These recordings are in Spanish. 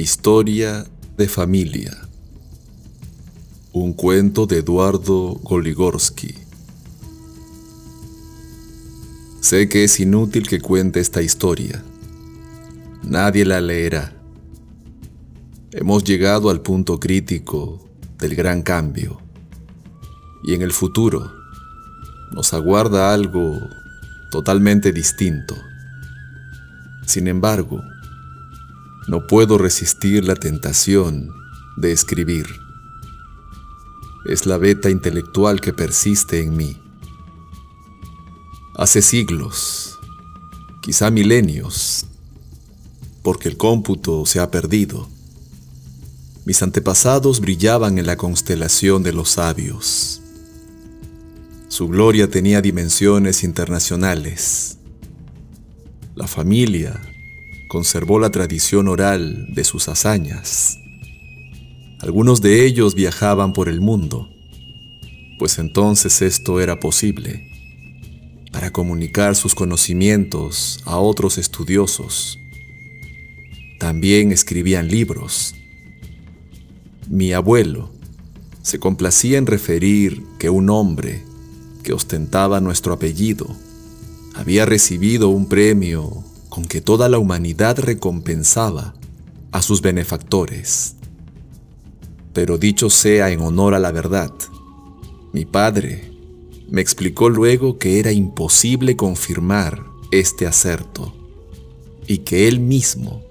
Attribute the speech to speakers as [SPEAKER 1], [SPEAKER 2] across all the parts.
[SPEAKER 1] Historia de familia. Un cuento de Eduardo Goligorsky. Sé que es inútil que cuente esta historia. Nadie la leerá. Hemos llegado al punto crítico del gran cambio. Y en el futuro nos aguarda algo totalmente distinto. Sin embargo, no puedo resistir la tentación de escribir. Es la beta intelectual que persiste en mí. Hace siglos, quizá milenios, porque el cómputo se ha perdido. Mis antepasados brillaban en la constelación de los sabios. Su gloria tenía dimensiones internacionales. La familia conservó la tradición oral de sus hazañas. Algunos de ellos viajaban por el mundo, pues entonces esto era posible, para comunicar sus conocimientos a otros estudiosos. También escribían libros. Mi abuelo se complacía en referir que un hombre que ostentaba nuestro apellido había recibido un premio que toda la humanidad recompensaba a sus benefactores. Pero dicho sea en honor a la verdad, mi padre me explicó luego que era imposible confirmar este acerto y que él mismo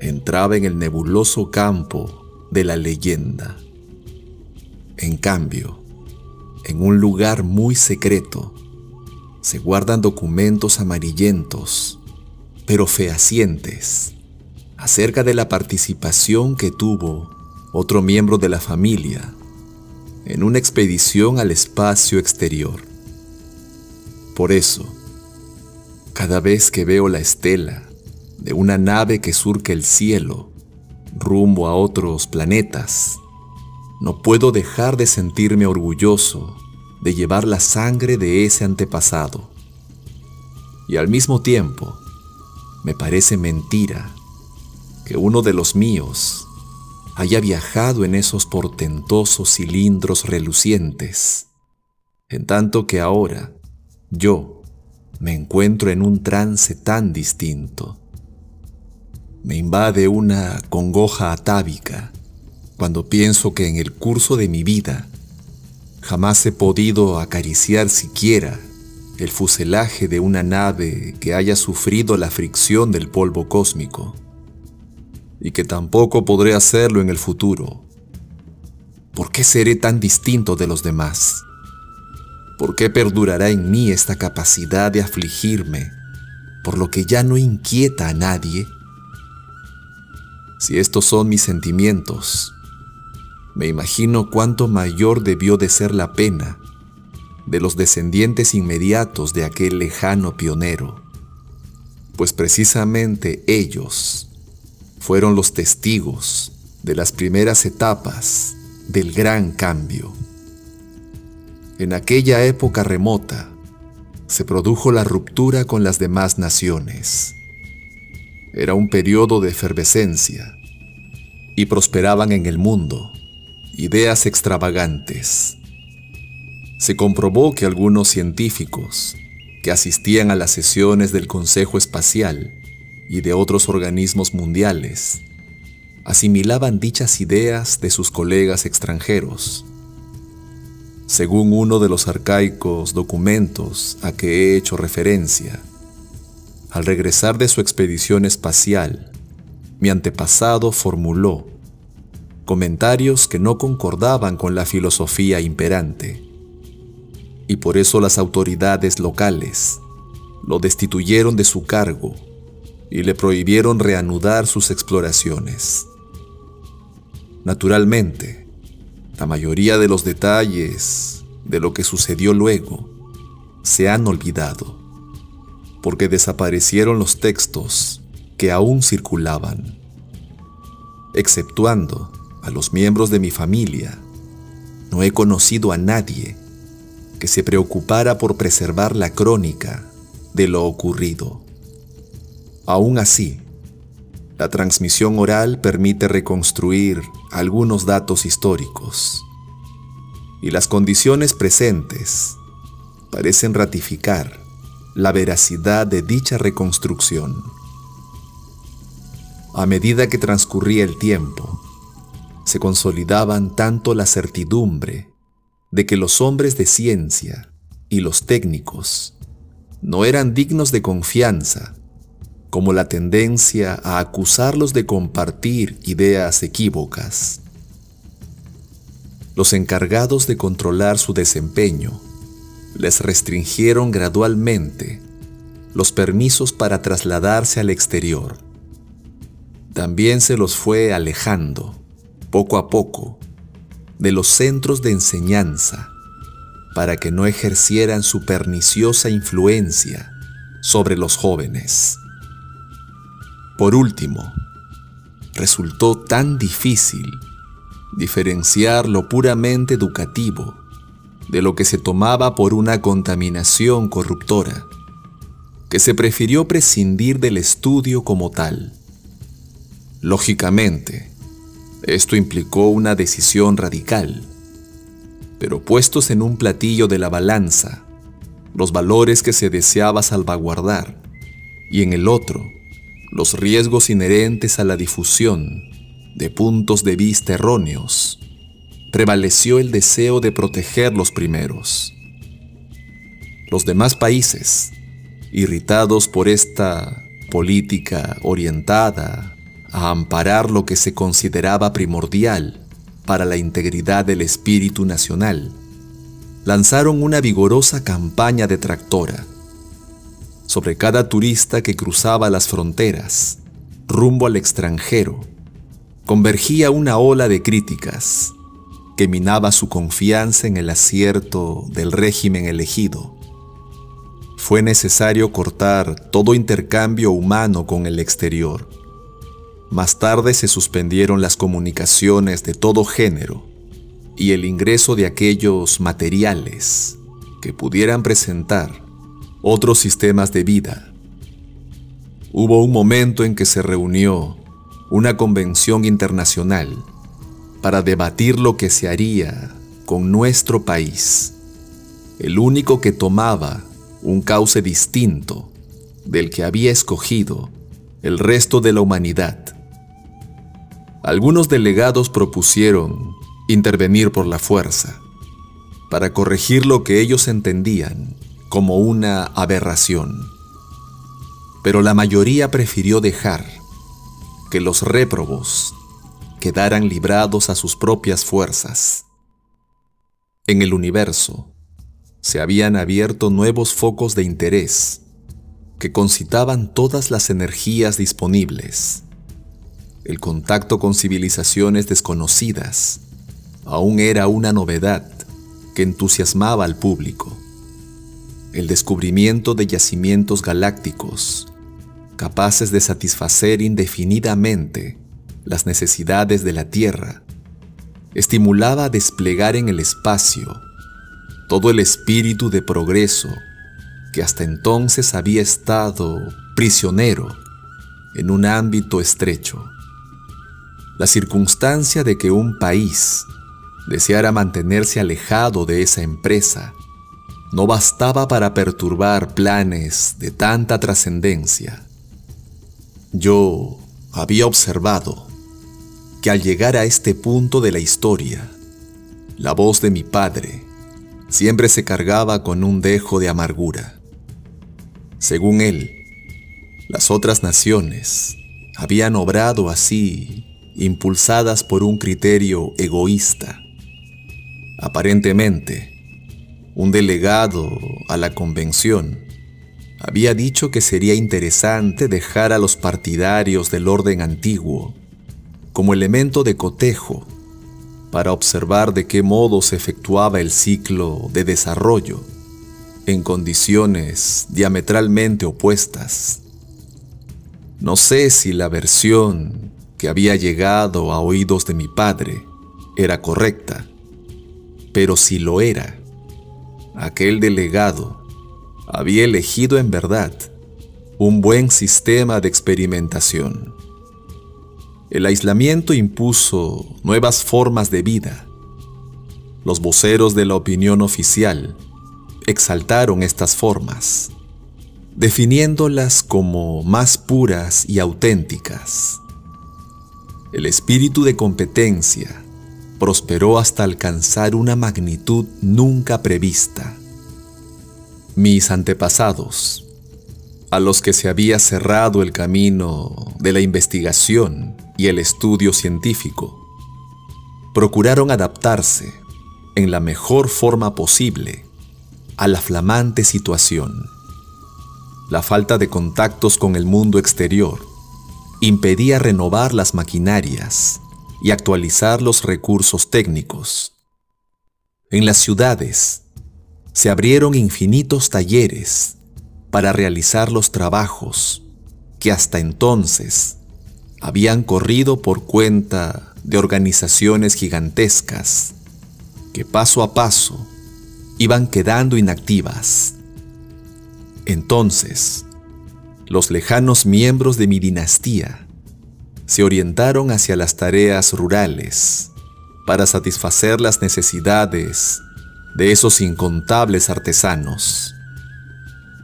[SPEAKER 1] entraba en el nebuloso campo de la leyenda. En cambio, en un lugar muy secreto, se guardan documentos amarillentos pero fehacientes, acerca de la participación que tuvo otro miembro de la familia en una expedición al espacio exterior. Por eso, cada vez que veo la estela de una nave que surca el cielo rumbo a otros planetas, no puedo dejar de sentirme orgulloso de llevar la sangre de ese antepasado. Y al mismo tiempo, me parece mentira que uno de los míos haya viajado en esos portentosos cilindros relucientes, en tanto que ahora yo me encuentro en un trance tan distinto. Me invade una congoja atávica cuando pienso que en el curso de mi vida jamás he podido acariciar siquiera el fuselaje de una nave que haya sufrido la fricción del polvo cósmico, y que tampoco podré hacerlo en el futuro. ¿Por qué seré tan distinto de los demás? ¿Por qué perdurará en mí esta capacidad de afligirme por lo que ya no inquieta a nadie? Si estos son mis sentimientos, me imagino cuánto mayor debió de ser la pena de los descendientes inmediatos de aquel lejano pionero, pues precisamente ellos fueron los testigos de las primeras etapas del gran cambio. En aquella época remota se produjo la ruptura con las demás naciones. Era un periodo de efervescencia y prosperaban en el mundo ideas extravagantes se comprobó que algunos científicos que asistían a las sesiones del Consejo Espacial y de otros organismos mundiales asimilaban dichas ideas de sus colegas extranjeros. Según uno de los arcaicos documentos a que he hecho referencia, al regresar de su expedición espacial, mi antepasado formuló comentarios que no concordaban con la filosofía imperante y por eso las autoridades locales lo destituyeron de su cargo y le prohibieron reanudar sus exploraciones. Naturalmente, la mayoría de los detalles de lo que sucedió luego se han olvidado, porque desaparecieron los textos que aún circulaban, exceptuando a los miembros de mi familia. No he conocido a nadie que se preocupara por preservar la crónica de lo ocurrido. Aún así, la transmisión oral permite reconstruir algunos datos históricos y las condiciones presentes parecen ratificar la veracidad de dicha reconstrucción. A medida que transcurría el tiempo, se consolidaban tanto la certidumbre de que los hombres de ciencia y los técnicos no eran dignos de confianza, como la tendencia a acusarlos de compartir ideas equívocas. Los encargados de controlar su desempeño les restringieron gradualmente los permisos para trasladarse al exterior. También se los fue alejando, poco a poco, de los centros de enseñanza para que no ejercieran su perniciosa influencia sobre los jóvenes. Por último, resultó tan difícil diferenciar lo puramente educativo de lo que se tomaba por una contaminación corruptora, que se prefirió prescindir del estudio como tal. Lógicamente, esto implicó una decisión radical, pero puestos en un platillo de la balanza, los valores que se deseaba salvaguardar, y en el otro, los riesgos inherentes a la difusión de puntos de vista erróneos, prevaleció el deseo de proteger los primeros. Los demás países, irritados por esta política orientada a amparar lo que se consideraba primordial para la integridad del espíritu nacional, lanzaron una vigorosa campaña detractora sobre cada turista que cruzaba las fronteras rumbo al extranjero. Convergía una ola de críticas que minaba su confianza en el acierto del régimen elegido. Fue necesario cortar todo intercambio humano con el exterior más tarde se suspendieron las comunicaciones de todo género y el ingreso de aquellos materiales que pudieran presentar otros sistemas de vida. Hubo un momento en que se reunió una convención internacional para debatir lo que se haría con nuestro país, el único que tomaba un cauce distinto del que había escogido el resto de la humanidad. Algunos delegados propusieron intervenir por la fuerza para corregir lo que ellos entendían como una aberración. Pero la mayoría prefirió dejar que los réprobos quedaran librados a sus propias fuerzas. En el universo se habían abierto nuevos focos de interés que concitaban todas las energías disponibles el contacto con civilizaciones desconocidas aún era una novedad que entusiasmaba al público. El descubrimiento de yacimientos galácticos capaces de satisfacer indefinidamente las necesidades de la Tierra estimulaba a desplegar en el espacio todo el espíritu de progreso que hasta entonces había estado prisionero en un ámbito estrecho. La circunstancia de que un país deseara mantenerse alejado de esa empresa no bastaba para perturbar planes de tanta trascendencia. Yo había observado que al llegar a este punto de la historia, la voz de mi padre siempre se cargaba con un dejo de amargura. Según él, las otras naciones habían obrado así impulsadas por un criterio egoísta. Aparentemente, un delegado a la convención había dicho que sería interesante dejar a los partidarios del orden antiguo como elemento de cotejo para observar de qué modo se efectuaba el ciclo de desarrollo en condiciones diametralmente opuestas. No sé si la versión que había llegado a oídos de mi padre era correcta, pero si lo era, aquel delegado había elegido en verdad un buen sistema de experimentación. El aislamiento impuso nuevas formas de vida. Los voceros de la opinión oficial exaltaron estas formas, definiéndolas como más puras y auténticas. El espíritu de competencia prosperó hasta alcanzar una magnitud nunca prevista. Mis antepasados, a los que se había cerrado el camino de la investigación y el estudio científico, procuraron adaptarse en la mejor forma posible a la flamante situación. La falta de contactos con el mundo exterior impedía renovar las maquinarias y actualizar los recursos técnicos. En las ciudades se abrieron infinitos talleres para realizar los trabajos que hasta entonces habían corrido por cuenta de organizaciones gigantescas que paso a paso iban quedando inactivas. Entonces, los lejanos miembros de mi dinastía se orientaron hacia las tareas rurales para satisfacer las necesidades de esos incontables artesanos.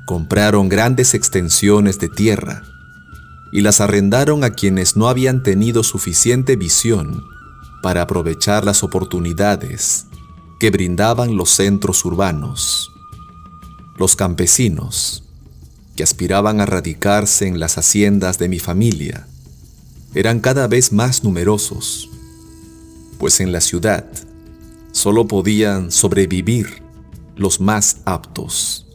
[SPEAKER 1] Compraron grandes extensiones de tierra y las arrendaron a quienes no habían tenido suficiente visión para aprovechar las oportunidades que brindaban los centros urbanos. Los campesinos, que aspiraban a radicarse en las haciendas de mi familia, eran cada vez más numerosos, pues en la ciudad solo podían sobrevivir los más aptos.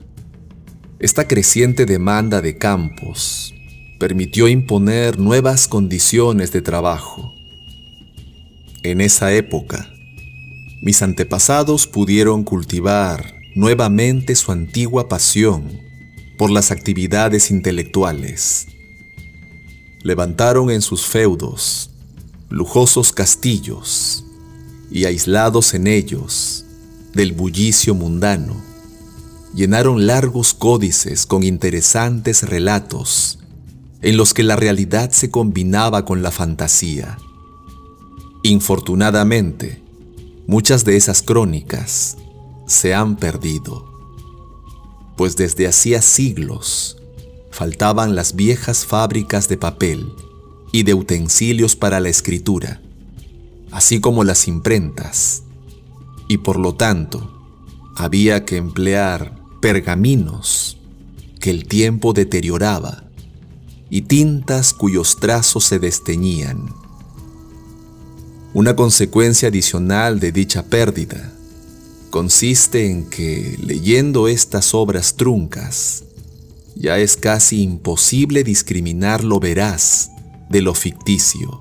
[SPEAKER 1] Esta creciente demanda de campos permitió imponer nuevas condiciones de trabajo. En esa época, mis antepasados pudieron cultivar nuevamente su antigua pasión por las actividades intelectuales. Levantaron en sus feudos lujosos castillos y aislados en ellos del bullicio mundano, llenaron largos códices con interesantes relatos en los que la realidad se combinaba con la fantasía. Infortunadamente, Muchas de esas crónicas se han perdido, pues desde hacía siglos faltaban las viejas fábricas de papel y de utensilios para la escritura, así como las imprentas, y por lo tanto había que emplear pergaminos que el tiempo deterioraba y tintas cuyos trazos se desteñían. Una consecuencia adicional de dicha pérdida consiste en que, leyendo estas obras truncas, ya es casi imposible discriminar lo veraz de lo ficticio.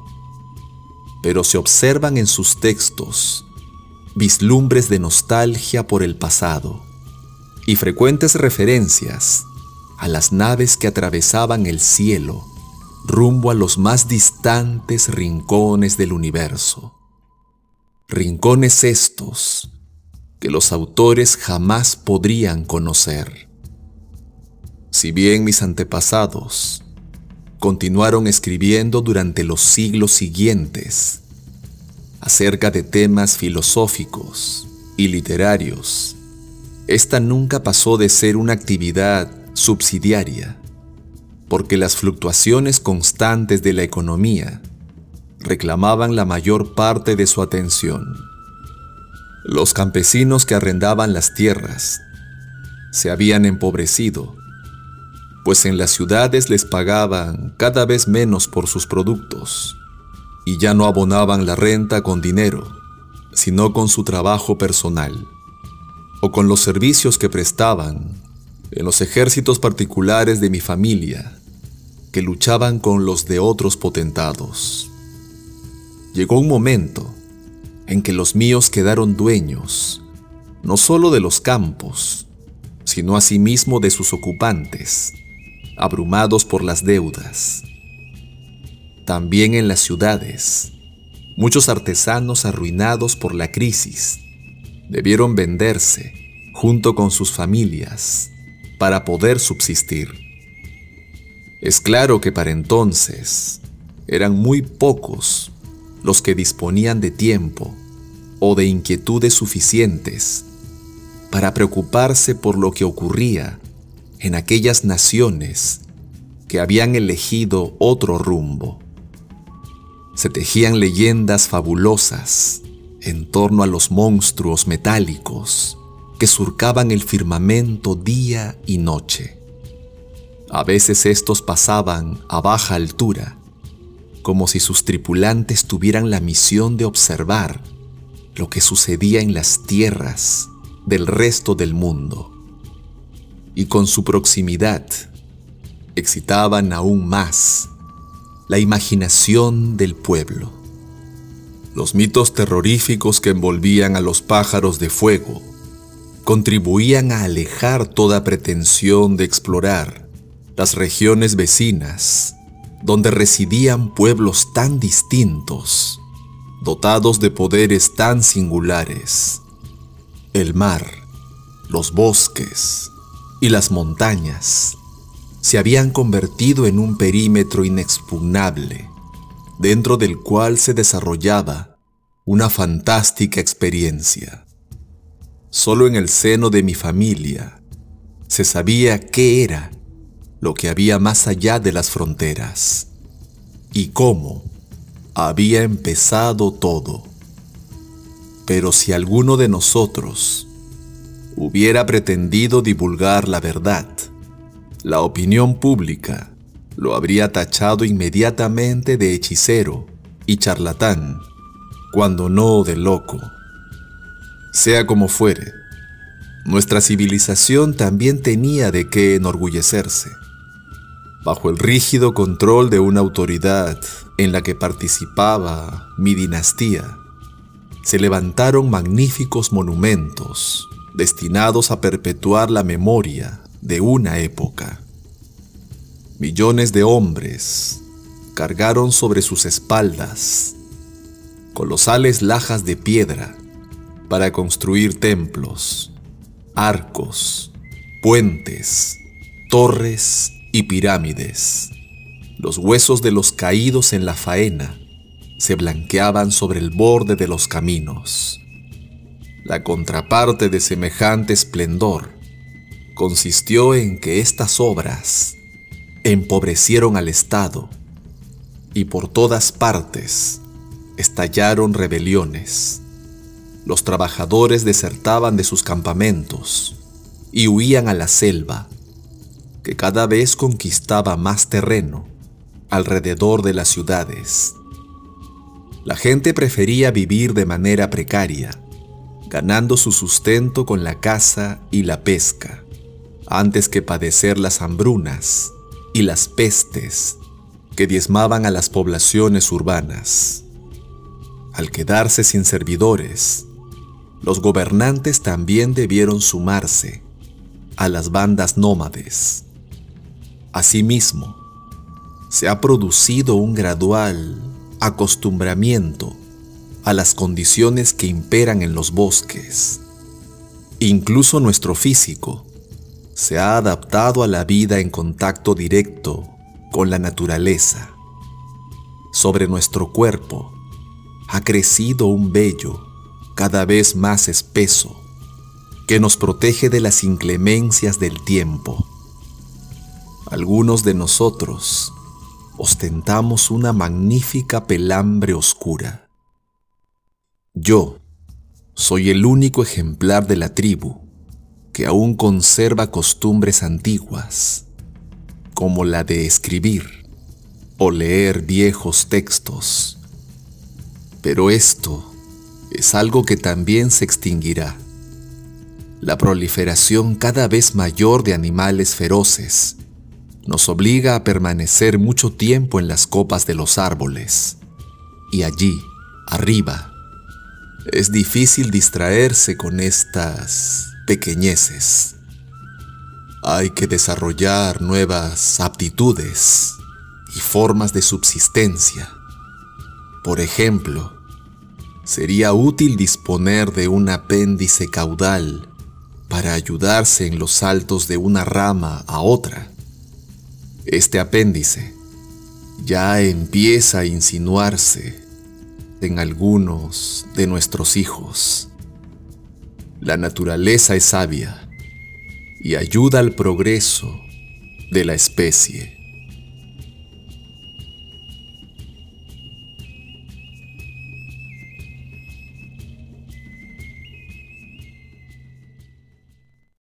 [SPEAKER 1] Pero se observan en sus textos vislumbres de nostalgia por el pasado y frecuentes referencias a las naves que atravesaban el cielo rumbo a los más distantes rincones del universo. Rincones estos que los autores jamás podrían conocer. Si bien mis antepasados continuaron escribiendo durante los siglos siguientes acerca de temas filosóficos y literarios, esta nunca pasó de ser una actividad subsidiaria porque las fluctuaciones constantes de la economía reclamaban la mayor parte de su atención. Los campesinos que arrendaban las tierras se habían empobrecido, pues en las ciudades les pagaban cada vez menos por sus productos y ya no abonaban la renta con dinero, sino con su trabajo personal o con los servicios que prestaban en los ejércitos particulares de mi familia que luchaban con los de otros potentados. Llegó un momento en que los míos quedaron dueños no solo de los campos, sino asimismo de sus ocupantes, abrumados por las deudas. También en las ciudades, muchos artesanos arruinados por la crisis debieron venderse junto con sus familias para poder subsistir. Es claro que para entonces eran muy pocos los que disponían de tiempo o de inquietudes suficientes para preocuparse por lo que ocurría en aquellas naciones que habían elegido otro rumbo. Se tejían leyendas fabulosas en torno a los monstruos metálicos que surcaban el firmamento día y noche. A veces estos pasaban a baja altura, como si sus tripulantes tuvieran la misión de observar lo que sucedía en las tierras del resto del mundo. Y con su proximidad excitaban aún más la imaginación del pueblo. Los mitos terroríficos que envolvían a los pájaros de fuego contribuían a alejar toda pretensión de explorar las regiones vecinas donde residían pueblos tan distintos, dotados de poderes tan singulares. El mar, los bosques y las montañas se habían convertido en un perímetro inexpugnable, dentro del cual se desarrollaba una fantástica experiencia. Solo en el seno de mi familia se sabía qué era lo que había más allá de las fronteras y cómo había empezado todo. Pero si alguno de nosotros hubiera pretendido divulgar la verdad, la opinión pública lo habría tachado inmediatamente de hechicero y charlatán, cuando no de loco. Sea como fuere, nuestra civilización también tenía de qué enorgullecerse. Bajo el rígido control de una autoridad en la que participaba mi dinastía, se levantaron magníficos monumentos destinados a perpetuar la memoria de una época. Millones de hombres cargaron sobre sus espaldas colosales lajas de piedra para construir templos, arcos, puentes, torres y pirámides. Los huesos de los caídos en la faena se blanqueaban sobre el borde de los caminos. La contraparte de semejante esplendor consistió en que estas obras empobrecieron al Estado y por todas partes estallaron rebeliones. Los trabajadores desertaban de sus campamentos y huían a la selva, que cada vez conquistaba más terreno alrededor de las ciudades. La gente prefería vivir de manera precaria, ganando su sustento con la caza y la pesca antes que padecer las hambrunas y las pestes que diezmaban a las poblaciones urbanas. Al quedarse sin servidores, los gobernantes también debieron sumarse a las bandas nómades. Asimismo, se ha producido un gradual acostumbramiento a las condiciones que imperan en los bosques. Incluso nuestro físico se ha adaptado a la vida en contacto directo con la naturaleza. Sobre nuestro cuerpo ha crecido un vello cada vez más espeso que nos protege de las inclemencias del tiempo. Algunos de nosotros ostentamos una magnífica pelambre oscura. Yo soy el único ejemplar de la tribu que aún conserva costumbres antiguas, como la de escribir o leer viejos textos. Pero esto es algo que también se extinguirá. La proliferación cada vez mayor de animales feroces nos obliga a permanecer mucho tiempo en las copas de los árboles. Y allí, arriba, es difícil distraerse con estas pequeñeces. Hay que desarrollar nuevas aptitudes y formas de subsistencia. Por ejemplo, sería útil disponer de un apéndice caudal para ayudarse en los saltos de una rama a otra. Este apéndice ya empieza a insinuarse en algunos de nuestros hijos. La naturaleza es sabia y ayuda al progreso de la especie.